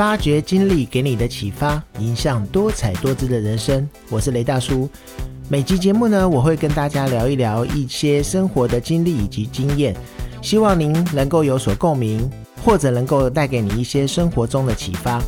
发掘经历给你的启发，影响多彩多姿的人生。我是雷大叔。每集节目呢，我会跟大家聊一聊一些生活的经历以及经验，希望您能够有所共鸣，或者能够带给你一些生活中的启发。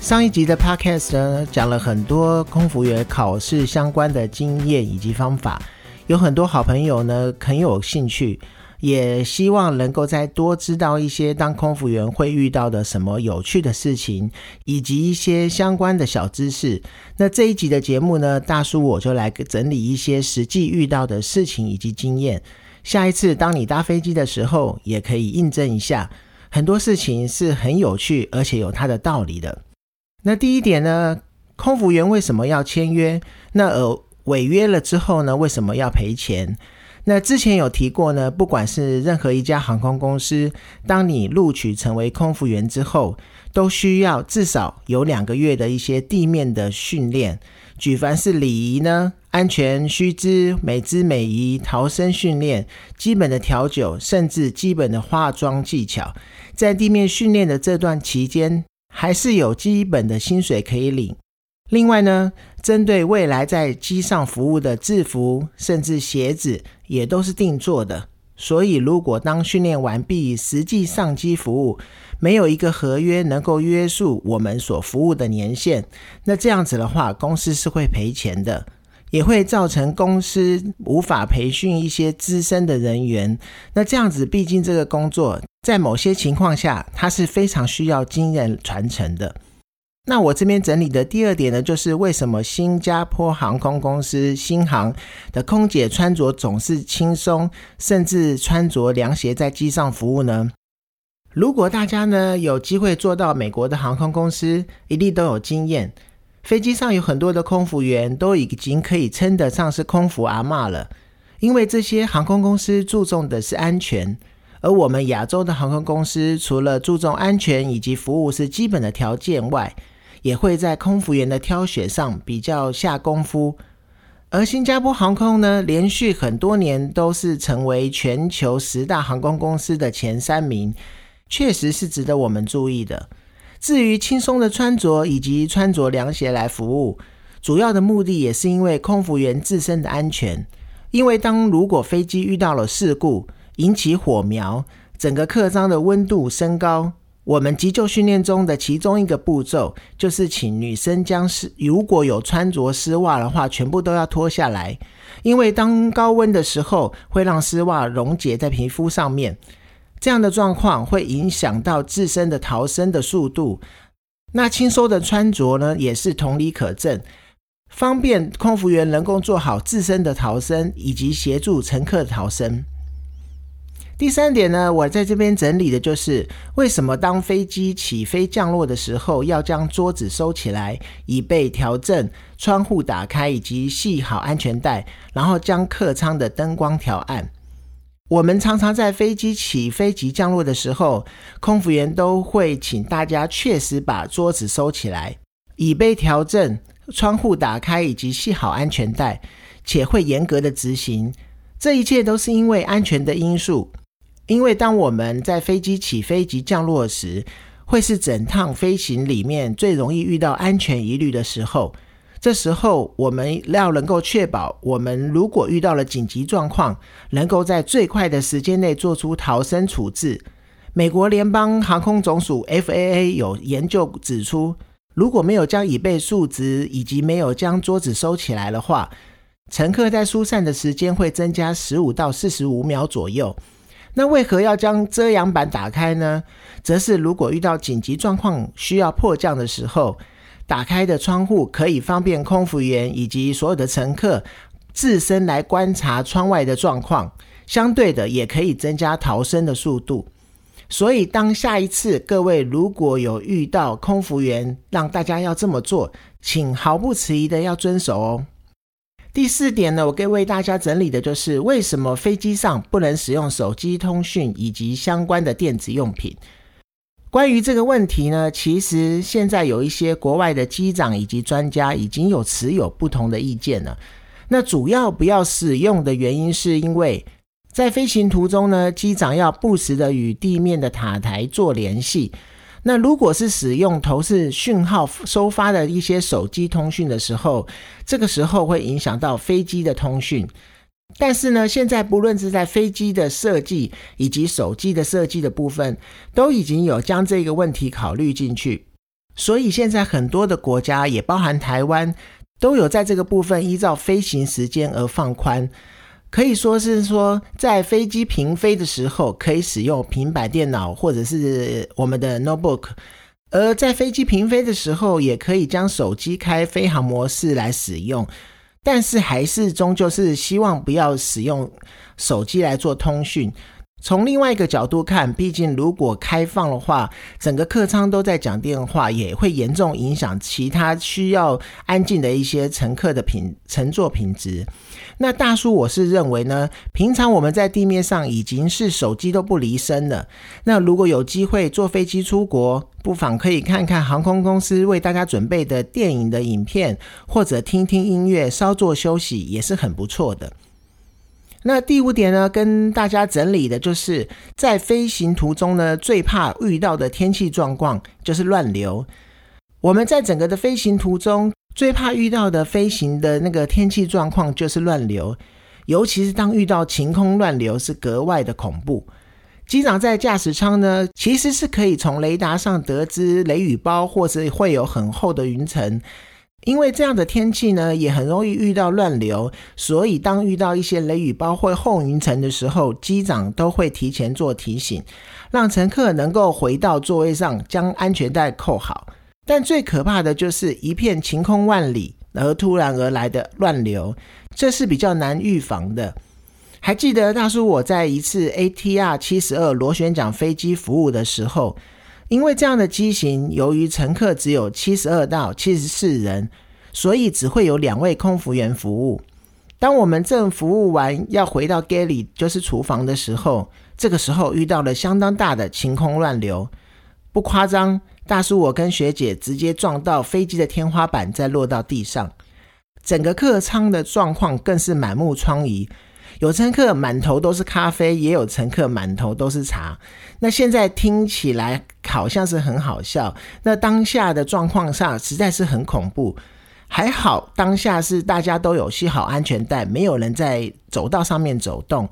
上一集的 podcast 呢，讲了很多空服员考试相关的经验以及方法，有很多好朋友呢很有兴趣。也希望能够再多知道一些当空服员会遇到的什么有趣的事情，以及一些相关的小知识。那这一集的节目呢，大叔我就来整理一些实际遇到的事情以及经验。下一次当你搭飞机的时候，也可以印证一下，很多事情是很有趣，而且有它的道理的。那第一点呢，空服员为什么要签约？那呃，违约了之后呢，为什么要赔钱？那之前有提过呢，不管是任何一家航空公司，当你录取成为空服员之后，都需要至少有两个月的一些地面的训练。举凡是礼仪呢、安全须知、美姿美仪、逃生训练、基本的调酒，甚至基本的化妆技巧，在地面训练的这段期间，还是有基本的薪水可以领。另外呢，针对未来在机上服务的制服，甚至鞋子，也都是定做的。所以，如果当训练完毕，实际上机服务，没有一个合约能够约束我们所服务的年限，那这样子的话，公司是会赔钱的，也会造成公司无法培训一些资深的人员。那这样子，毕竟这个工作在某些情况下，它是非常需要经验传承的。那我这边整理的第二点呢，就是为什么新加坡航空公司新航的空姐穿着总是轻松，甚至穿着凉鞋在机上服务呢？如果大家呢有机会坐到美国的航空公司，一定都有经验。飞机上有很多的空服员都已经可以称得上是空服阿嬷了，因为这些航空公司注重的是安全。而我们亚洲的航空公司，除了注重安全以及服务是基本的条件外，也会在空服员的挑选上比较下功夫。而新加坡航空呢，连续很多年都是成为全球十大航空公司的前三名，确实是值得我们注意的。至于轻松的穿着以及穿着凉鞋来服务，主要的目的也是因为空服员自身的安全。因为当如果飞机遇到了事故，引起火苗，整个客舱的温度升高。我们急救训练中的其中一个步骤，就是请女生将丝如果有穿着丝袜的话，全部都要脱下来，因为当高温的时候，会让丝袜溶解在皮肤上面，这样的状况会影响到自身的逃生的速度。那轻松的穿着呢，也是同理可证，方便空服员能够做好自身的逃生，以及协助乘客逃生。第三点呢，我在这边整理的就是为什么当飞机起飞降落的时候要将桌子收起来，以备调整窗户打开以及系好安全带，然后将客舱的灯光调暗。我们常常在飞机起飞及降落的时候，空服员都会请大家确实把桌子收起来，以备调整窗户打开以及系好安全带，且会严格的执行。这一切都是因为安全的因素。因为当我们在飞机起飞及降落时，会是整趟飞行里面最容易遇到安全疑虑的时候。这时候，我们要能够确保，我们如果遇到了紧急状况，能够在最快的时间内做出逃生处置。美国联邦航空总署 （FAA） 有研究指出，如果没有将椅背竖直，以及没有将桌子收起来的话，乘客在疏散的时间会增加十五到四十五秒左右。那为何要将遮阳板打开呢？则是如果遇到紧急状况需要迫降的时候，打开的窗户可以方便空服员以及所有的乘客自身来观察窗外的状况，相对的也可以增加逃生的速度。所以，当下一次各位如果有遇到空服员让大家要这么做，请毫不迟疑的要遵守哦。第四点呢，我可以为大家整理的就是为什么飞机上不能使用手机通讯以及相关的电子用品。关于这个问题呢，其实现在有一些国外的机长以及专家已经有持有不同的意见了。那主要不要使用的原因，是因为在飞行途中呢，机长要不时的与地面的塔台做联系。那如果是使用头是讯号收发的一些手机通讯的时候，这个时候会影响到飞机的通讯。但是呢，现在不论是在飞机的设计以及手机的设计的部分，都已经有将这个问题考虑进去。所以现在很多的国家，也包含台湾，都有在这个部分依照飞行时间而放宽。可以说是说，在飞机平飞的时候，可以使用平板电脑或者是我们的 notebook；而在飞机平飞的时候，也可以将手机开飞行模式来使用。但是还是终究是希望不要使用手机来做通讯。从另外一个角度看，毕竟如果开放的话，整个客舱都在讲电话，也会严重影响其他需要安静的一些乘客的品乘坐品质。那大叔，我是认为呢，平常我们在地面上已经是手机都不离身了。那如果有机会坐飞机出国，不妨可以看看航空公司为大家准备的电影的影片，或者听听音乐，稍作休息，也是很不错的。那第五点呢，跟大家整理的就是在飞行途中呢，最怕遇到的天气状况就是乱流。我们在整个的飞行途中，最怕遇到的飞行的那个天气状况就是乱流，尤其是当遇到晴空乱流，是格外的恐怖。机长在驾驶舱呢，其实是可以从雷达上得知雷雨包，或是会有很厚的云层。因为这样的天气呢，也很容易遇到乱流，所以当遇到一些雷雨包或厚云层的时候，机长都会提前做提醒，让乘客能够回到座位上，将安全带扣好。但最可怕的就是一片晴空万里而突然而来的乱流，这是比较难预防的。还记得大叔我在一次 ATR 七十二螺旋桨飞机服务的时候。因为这样的机型，由于乘客只有七十二到七十四人，所以只会有两位空服员服务。当我们正服务完要回到 galley，就是厨房的时候，这个时候遇到了相当大的晴空乱流，不夸张，大叔我跟学姐直接撞到飞机的天花板，再落到地上，整个客舱的状况更是满目疮痍。有乘客满头都是咖啡，也有乘客满头都是茶。那现在听起来好像是很好笑，那当下的状况上实在是很恐怖。还好当下是大家都有系好安全带，没有人在走道上面走动，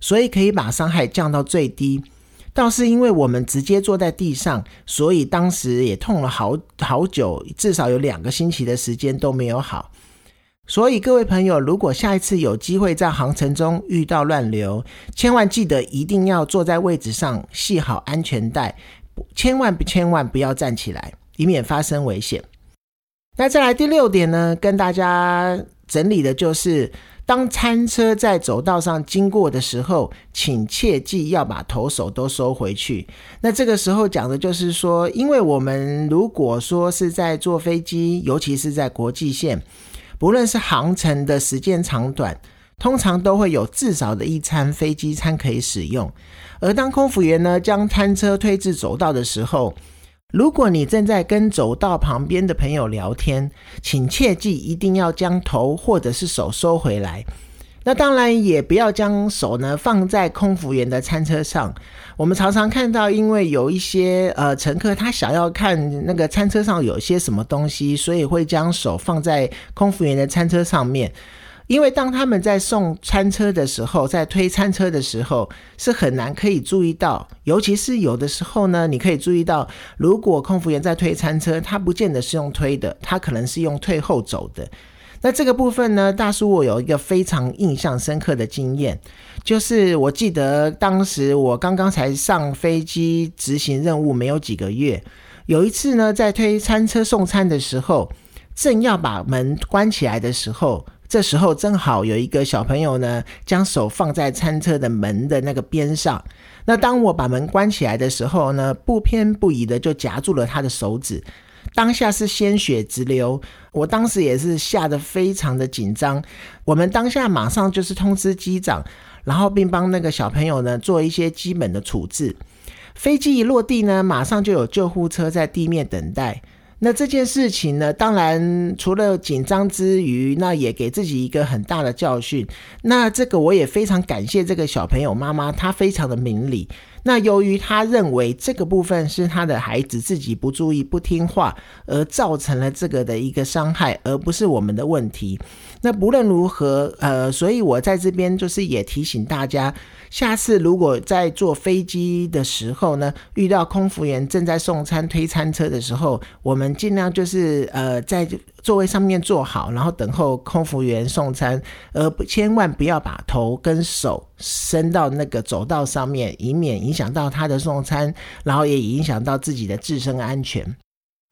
所以可以把伤害降到最低。倒是因为我们直接坐在地上，所以当时也痛了好好久，至少有两个星期的时间都没有好。所以各位朋友，如果下一次有机会在航程中遇到乱流，千万记得一定要坐在位置上系好安全带，千万千万不要站起来，以免发生危险。那再来第六点呢，跟大家整理的就是，当餐车在走道上经过的时候，请切记要把头手都收回去。那这个时候讲的就是说，因为我们如果说是在坐飞机，尤其是在国际线。不论是航程的时间长短，通常都会有至少的一餐飞机餐可以使用。而当空服员呢将餐车推至走道的时候，如果你正在跟走道旁边的朋友聊天，请切记一定要将头或者是手收回来。那当然也不要将手呢放在空服员的餐车上。我们常常看到，因为有一些呃乘客他想要看那个餐车上有些什么东西，所以会将手放在空服员的餐车上面。因为当他们在送餐车的时候，在推餐车的时候，是很难可以注意到。尤其是有的时候呢，你可以注意到，如果空服员在推餐车，他不见得是用推的，他可能是用退后走的。那这个部分呢，大叔我有一个非常印象深刻的经验，就是我记得当时我刚刚才上飞机执行任务没有几个月，有一次呢，在推餐车送餐的时候，正要把门关起来的时候，这时候正好有一个小朋友呢，将手放在餐车的门的那个边上，那当我把门关起来的时候呢，不偏不倚的就夹住了他的手指。当下是鲜血直流，我当时也是吓得非常的紧张。我们当下马上就是通知机长，然后并帮那个小朋友呢做一些基本的处置。飞机一落地呢，马上就有救护车在地面等待。那这件事情呢，当然除了紧张之余，那也给自己一个很大的教训。那这个我也非常感谢这个小朋友妈妈，她非常的明理。那由于他认为这个部分是他的孩子自己不注意、不听话而造成了这个的一个伤害，而不是我们的问题。那不论如何，呃，所以我在这边就是也提醒大家，下次如果在坐飞机的时候呢，遇到空服员正在送餐推餐车的时候，我们尽量就是呃在座位上面坐好，然后等候空服员送餐，而不千万不要把头跟手伸到那个走道上面，以免影响到他的送餐，然后也影响到自己的自身安全。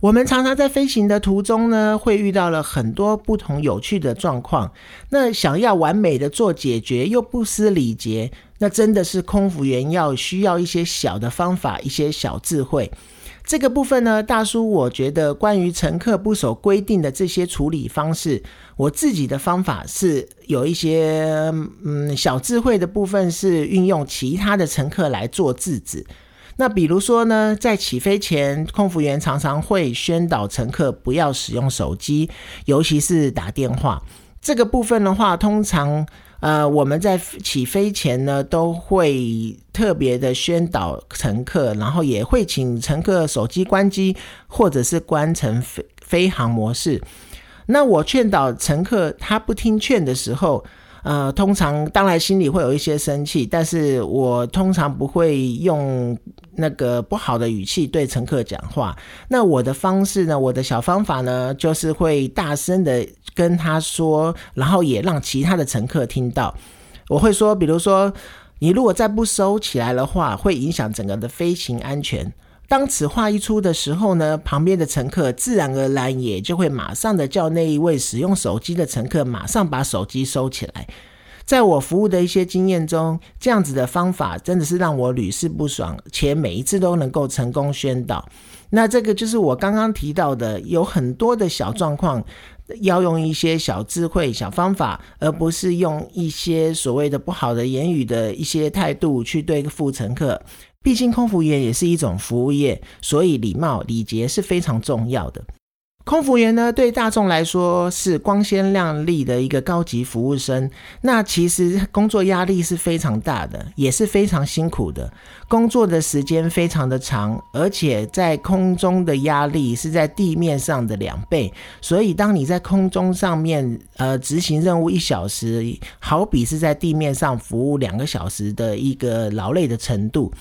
我们常常在飞行的途中呢，会遇到了很多不同有趣的状况。那想要完美的做解决，又不失礼节，那真的是空服员要需要一些小的方法，一些小智慧。这个部分呢，大叔，我觉得关于乘客不守规定的这些处理方式，我自己的方法是有一些嗯小智慧的部分，是运用其他的乘客来做制止。那比如说呢，在起飞前，空服员常常会宣导乘客不要使用手机，尤其是打电话。这个部分的话，通常呃我们在起飞前呢，都会特别的宣导乘客，然后也会请乘客手机关机，或者是关成飞飞行模式。那我劝导乘客，他不听劝的时候。呃，通常当然心里会有一些生气，但是我通常不会用那个不好的语气对乘客讲话。那我的方式呢，我的小方法呢，就是会大声的跟他说，然后也让其他的乘客听到。我会说，比如说，你如果再不收起来的话，会影响整个的飞行安全。当此话一出的时候呢，旁边的乘客自然而然也就会马上的叫那一位使用手机的乘客马上把手机收起来。在我服务的一些经验中，这样子的方法真的是让我屡试不爽，且每一次都能够成功宣导。那这个就是我刚刚提到的，有很多的小状况，要用一些小智慧、小方法，而不是用一些所谓的不好的言语的一些态度去对付乘客。毕竟空服员也是一种服务业，所以礼貌礼节是非常重要的。空服员呢，对大众来说是光鲜亮丽的一个高级服务生。那其实工作压力是非常大的，也是非常辛苦的。工作的时间非常的长，而且在空中的压力是在地面上的两倍。所以，当你在空中上面呃执行任务一小时，好比是在地面上服务两个小时的一个劳累的程度。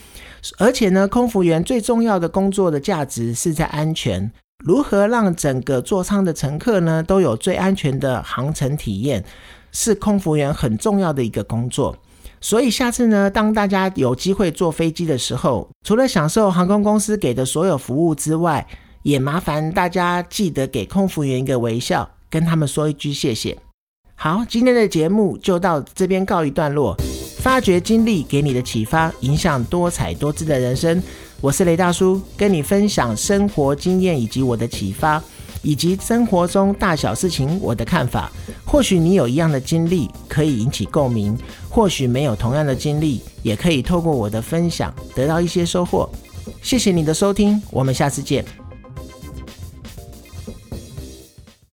而且呢，空服员最重要的工作的价值是在安全。如何让整个座舱的乘客呢都有最安全的航程体验，是空服员很重要的一个工作。所以下次呢，当大家有机会坐飞机的时候，除了享受航空公司给的所有服务之外，也麻烦大家记得给空服员一个微笑，跟他们说一句谢谢。好，今天的节目就到这边告一段落。发掘经历给你的启发，影响多彩多姿的人生。我是雷大叔，跟你分享生活经验以及我的启发，以及生活中大小事情我的看法。或许你有一样的经历，可以引起共鸣；或许没有同样的经历，也可以透过我的分享得到一些收获。谢谢你的收听，我们下次见。